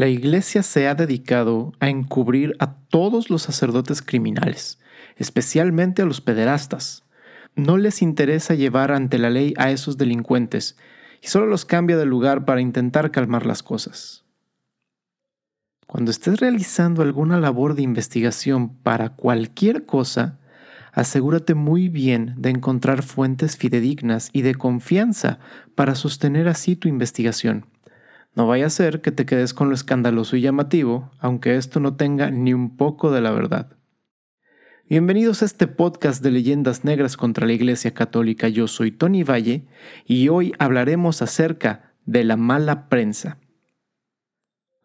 La iglesia se ha dedicado a encubrir a todos los sacerdotes criminales, especialmente a los pederastas. No les interesa llevar ante la ley a esos delincuentes y solo los cambia de lugar para intentar calmar las cosas. Cuando estés realizando alguna labor de investigación para cualquier cosa, asegúrate muy bien de encontrar fuentes fidedignas y de confianza para sostener así tu investigación. No vaya a ser que te quedes con lo escandaloso y llamativo, aunque esto no tenga ni un poco de la verdad. Bienvenidos a este podcast de leyendas negras contra la Iglesia Católica. Yo soy Tony Valle y hoy hablaremos acerca de la mala prensa.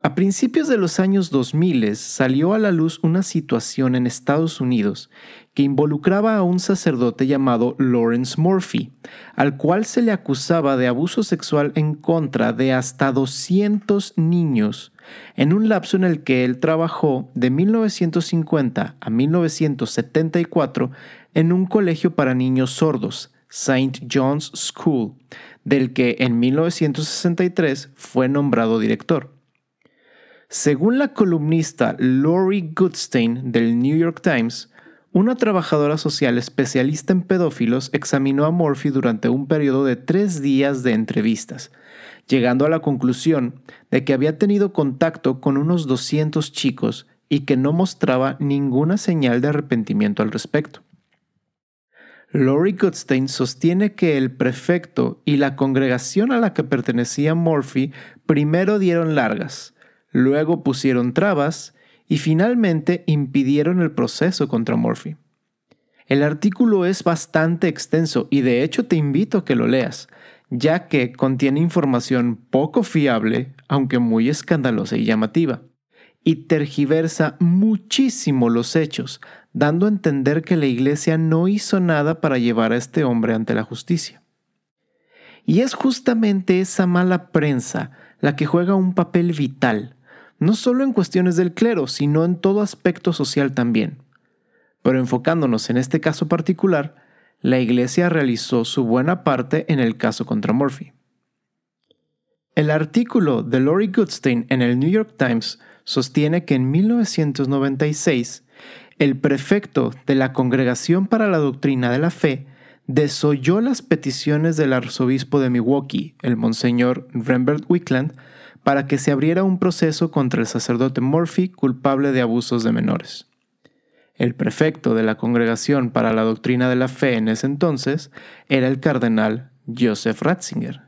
A principios de los años 2000 salió a la luz una situación en Estados Unidos que involucraba a un sacerdote llamado Lawrence Murphy, al cual se le acusaba de abuso sexual en contra de hasta 200 niños, en un lapso en el que él trabajó de 1950 a 1974 en un colegio para niños sordos, St. John's School, del que en 1963 fue nombrado director. Según la columnista Lori Goodstein del New York Times, una trabajadora social especialista en pedófilos examinó a Murphy durante un periodo de tres días de entrevistas, llegando a la conclusión de que había tenido contacto con unos 200 chicos y que no mostraba ninguna señal de arrepentimiento al respecto. Lori Goodstein sostiene que el prefecto y la congregación a la que pertenecía Murphy primero dieron largas, luego pusieron trabas y finalmente impidieron el proceso contra Murphy. El artículo es bastante extenso y de hecho te invito a que lo leas, ya que contiene información poco fiable, aunque muy escandalosa y llamativa, y tergiversa muchísimo los hechos, dando a entender que la Iglesia no hizo nada para llevar a este hombre ante la justicia. Y es justamente esa mala prensa la que juega un papel vital no solo en cuestiones del clero, sino en todo aspecto social también. Pero enfocándonos en este caso particular, la Iglesia realizó su buena parte en el caso contra Murphy. El artículo de Lori Goodstein en el New York Times sostiene que en 1996 el prefecto de la Congregación para la Doctrina de la Fe desoyó las peticiones del arzobispo de Milwaukee, el monseñor Rembert Wickland, para que se abriera un proceso contra el sacerdote Murphy culpable de abusos de menores. El prefecto de la Congregación para la Doctrina de la Fe en ese entonces era el cardenal Joseph Ratzinger.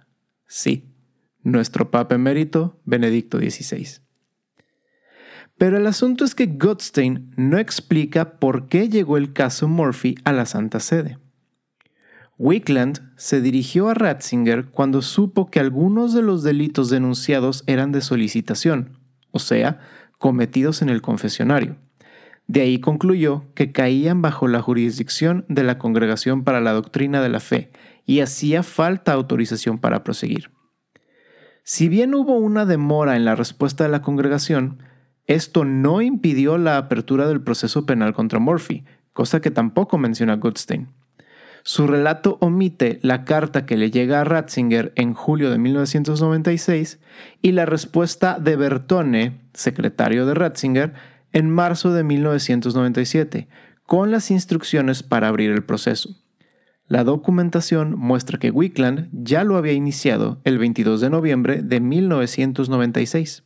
Sí, nuestro papa emérito Benedicto XVI. Pero el asunto es que Gottstein no explica por qué llegó el caso Murphy a la Santa Sede. Wickland se dirigió a Ratzinger cuando supo que algunos de los delitos denunciados eran de solicitación, o sea, cometidos en el confesionario. De ahí concluyó que caían bajo la jurisdicción de la Congregación para la Doctrina de la Fe y hacía falta autorización para proseguir. Si bien hubo una demora en la respuesta de la congregación, esto no impidió la apertura del proceso penal contra Murphy, cosa que tampoco menciona Goodstein. Su relato omite la carta que le llega a Ratzinger en julio de 1996 y la respuesta de Bertone, secretario de Ratzinger, en marzo de 1997, con las instrucciones para abrir el proceso. La documentación muestra que Wickland ya lo había iniciado el 22 de noviembre de 1996.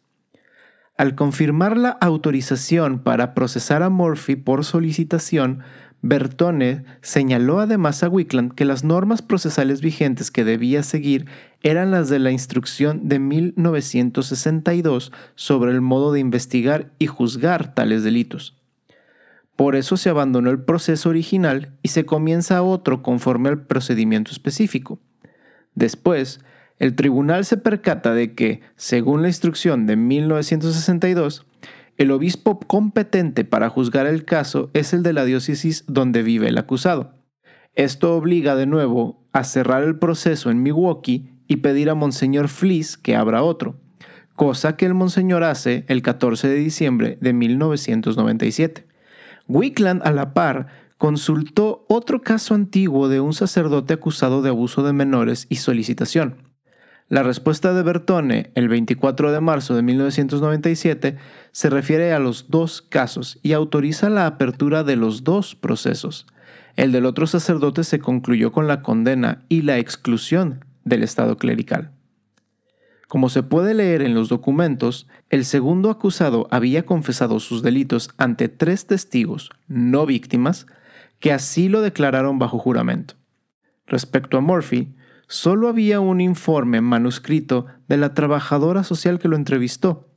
Al confirmar la autorización para procesar a Murphy por solicitación, Bertone señaló además a Wickland que las normas procesales vigentes que debía seguir eran las de la instrucción de 1962 sobre el modo de investigar y juzgar tales delitos. Por eso se abandonó el proceso original y se comienza otro conforme al procedimiento específico. Después, el tribunal se percata de que, según la instrucción de 1962, el obispo competente para juzgar el caso es el de la diócesis donde vive el acusado. Esto obliga de nuevo a cerrar el proceso en Milwaukee y pedir a Monseñor Fleece que abra otro, cosa que el Monseñor hace el 14 de diciembre de 1997. Wickland, a la par, consultó otro caso antiguo de un sacerdote acusado de abuso de menores y solicitación. La respuesta de Bertone el 24 de marzo de 1997 se refiere a los dos casos y autoriza la apertura de los dos procesos. El del otro sacerdote se concluyó con la condena y la exclusión del Estado clerical. Como se puede leer en los documentos, el segundo acusado había confesado sus delitos ante tres testigos, no víctimas, que así lo declararon bajo juramento. Respecto a Murphy, solo había un informe manuscrito de la trabajadora social que lo entrevistó,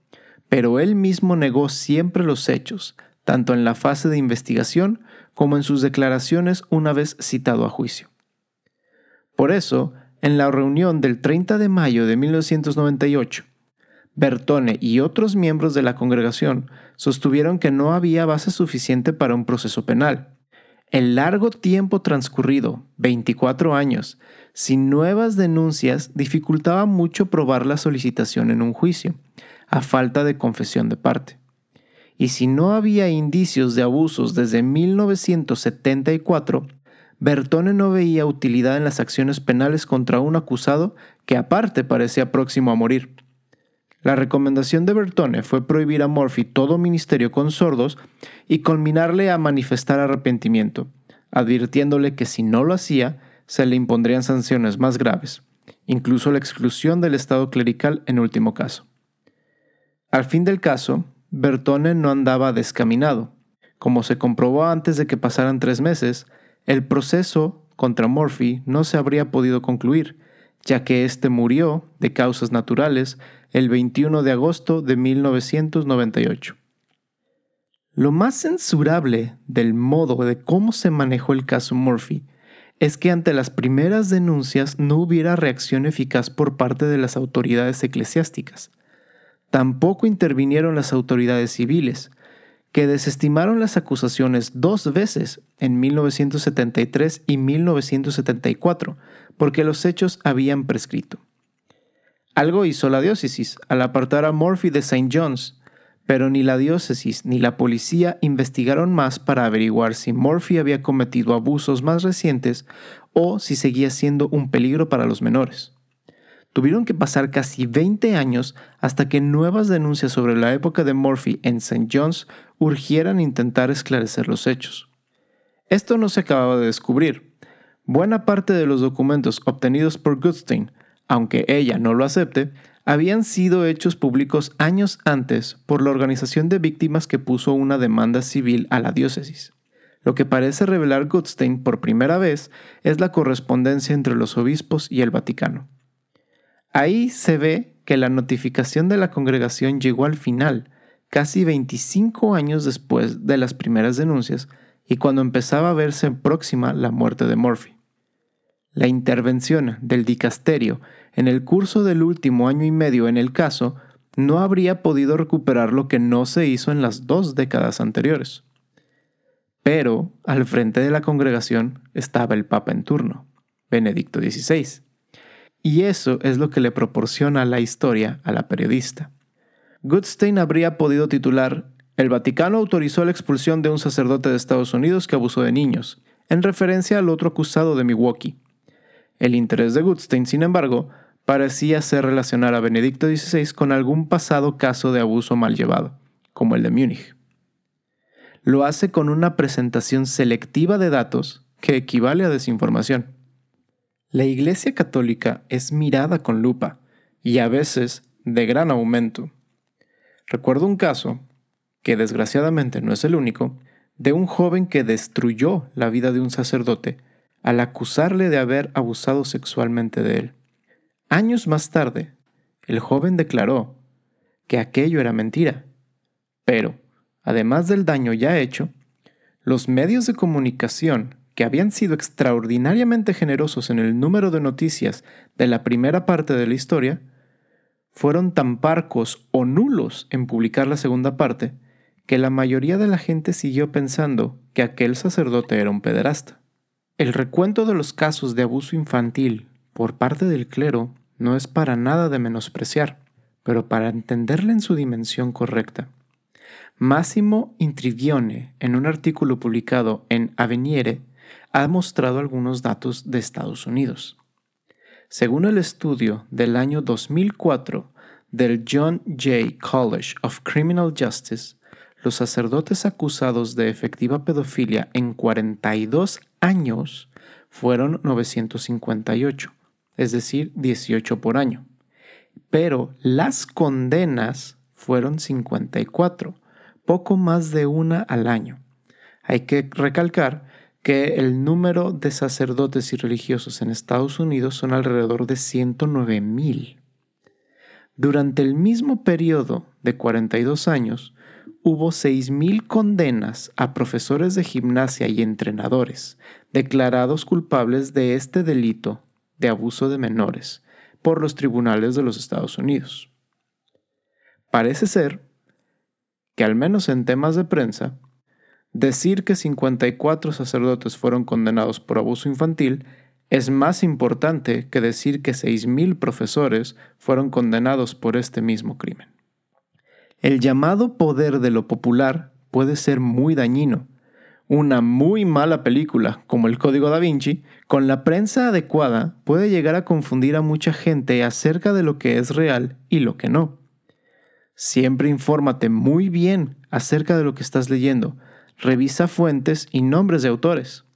pero él mismo negó siempre los hechos, tanto en la fase de investigación como en sus declaraciones una vez citado a juicio. Por eso, en la reunión del 30 de mayo de 1998, Bertone y otros miembros de la congregación sostuvieron que no había base suficiente para un proceso penal. El largo tiempo transcurrido, 24 años, sin nuevas denuncias dificultaba mucho probar la solicitación en un juicio, a falta de confesión de parte. Y si no había indicios de abusos desde 1974, Bertone no veía utilidad en las acciones penales contra un acusado que aparte parecía próximo a morir. La recomendación de Bertone fue prohibir a Murphy todo ministerio con sordos y culminarle a manifestar arrepentimiento, advirtiéndole que si no lo hacía, se le impondrían sanciones más graves, incluso la exclusión del Estado clerical en último caso. Al fin del caso, Bertone no andaba descaminado. Como se comprobó antes de que pasaran tres meses, el proceso contra Murphy no se habría podido concluir, ya que éste murió de causas naturales el 21 de agosto de 1998. Lo más censurable del modo de cómo se manejó el caso Murphy es que ante las primeras denuncias no hubiera reacción eficaz por parte de las autoridades eclesiásticas. Tampoco intervinieron las autoridades civiles, que desestimaron las acusaciones dos veces en 1973 y 1974, porque los hechos habían prescrito. Algo hizo la diócesis al apartar a Murphy de St. John's, pero ni la diócesis ni la policía investigaron más para averiguar si Murphy había cometido abusos más recientes o si seguía siendo un peligro para los menores. Tuvieron que pasar casi 20 años hasta que nuevas denuncias sobre la época de Murphy en St. John's urgieran intentar esclarecer los hechos. Esto no se acababa de descubrir. Buena parte de los documentos obtenidos por Goodstein, aunque ella no lo acepte, habían sido hechos públicos años antes por la organización de víctimas que puso una demanda civil a la diócesis. Lo que parece revelar Goodstein por primera vez es la correspondencia entre los obispos y el Vaticano. Ahí se ve que la notificación de la congregación llegó al final, casi 25 años después de las primeras denuncias y cuando empezaba a verse próxima la muerte de Murphy. La intervención del dicasterio en el curso del último año y medio en el caso no habría podido recuperar lo que no se hizo en las dos décadas anteriores. Pero al frente de la congregación estaba el Papa en turno, Benedicto XVI, y eso es lo que le proporciona la historia a la periodista. Goodstein habría podido titular El Vaticano autorizó la expulsión de un sacerdote de Estados Unidos que abusó de niños, en referencia al otro acusado de Milwaukee. El interés de Goodstein, sin embargo, parecía ser relacionar a Benedicto XVI con algún pasado caso de abuso mal llevado, como el de Múnich. Lo hace con una presentación selectiva de datos que equivale a desinformación. La Iglesia Católica es mirada con lupa y a veces de gran aumento. Recuerdo un caso, que desgraciadamente no es el único, de un joven que destruyó la vida de un sacerdote al acusarle de haber abusado sexualmente de él. Años más tarde, el joven declaró que aquello era mentira, pero, además del daño ya hecho, los medios de comunicación que habían sido extraordinariamente generosos en el número de noticias de la primera parte de la historia, fueron tan parcos o nulos en publicar la segunda parte que la mayoría de la gente siguió pensando que aquel sacerdote era un pederasta. El recuento de los casos de abuso infantil por parte del clero no es para nada de menospreciar, pero para entenderla en su dimensión correcta. Massimo Intrigione, en un artículo publicado en Aveniere, ha mostrado algunos datos de Estados Unidos. Según el estudio del año 2004 del John Jay College of Criminal Justice, los sacerdotes acusados de efectiva pedofilia en 42 años fueron 958, es decir, 18 por año. Pero las condenas fueron 54, poco más de una al año. Hay que recalcar que el número de sacerdotes y religiosos en Estados Unidos son alrededor de 109 mil. Durante el mismo periodo de 42 años, hubo 6.000 condenas a profesores de gimnasia y entrenadores declarados culpables de este delito de abuso de menores por los tribunales de los Estados Unidos. Parece ser que al menos en temas de prensa, Decir que 54 sacerdotes fueron condenados por abuso infantil es más importante que decir que 6.000 profesores fueron condenados por este mismo crimen. El llamado poder de lo popular puede ser muy dañino. Una muy mala película, como el Código da Vinci, con la prensa adecuada puede llegar a confundir a mucha gente acerca de lo que es real y lo que no. Siempre infórmate muy bien acerca de lo que estás leyendo, revisa fuentes y nombres de autores.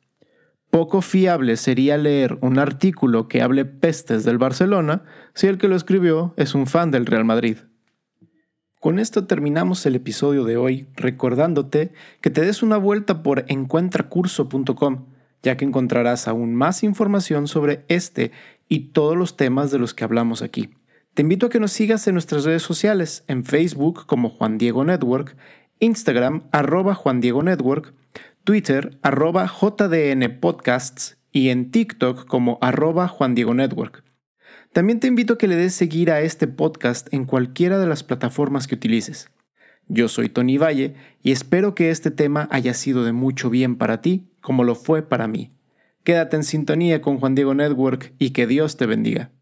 Poco fiable sería leer un artículo que hable pestes del Barcelona si el que lo escribió es un fan del Real Madrid. Con esto terminamos el episodio de hoy recordándote que te des una vuelta por encuentracurso.com, ya que encontrarás aún más información sobre este y todos los temas de los que hablamos aquí. Te invito a que nos sigas en nuestras redes sociales, en Facebook como Juan Diego Network, Instagram arroba Juan Diego Network, Twitter arroba JDN Podcasts y en TikTok como arroba Juan Diego Network. También te invito a que le des seguir a este podcast en cualquiera de las plataformas que utilices. Yo soy Tony Valle y espero que este tema haya sido de mucho bien para ti como lo fue para mí. Quédate en sintonía con Juan Diego Network y que Dios te bendiga.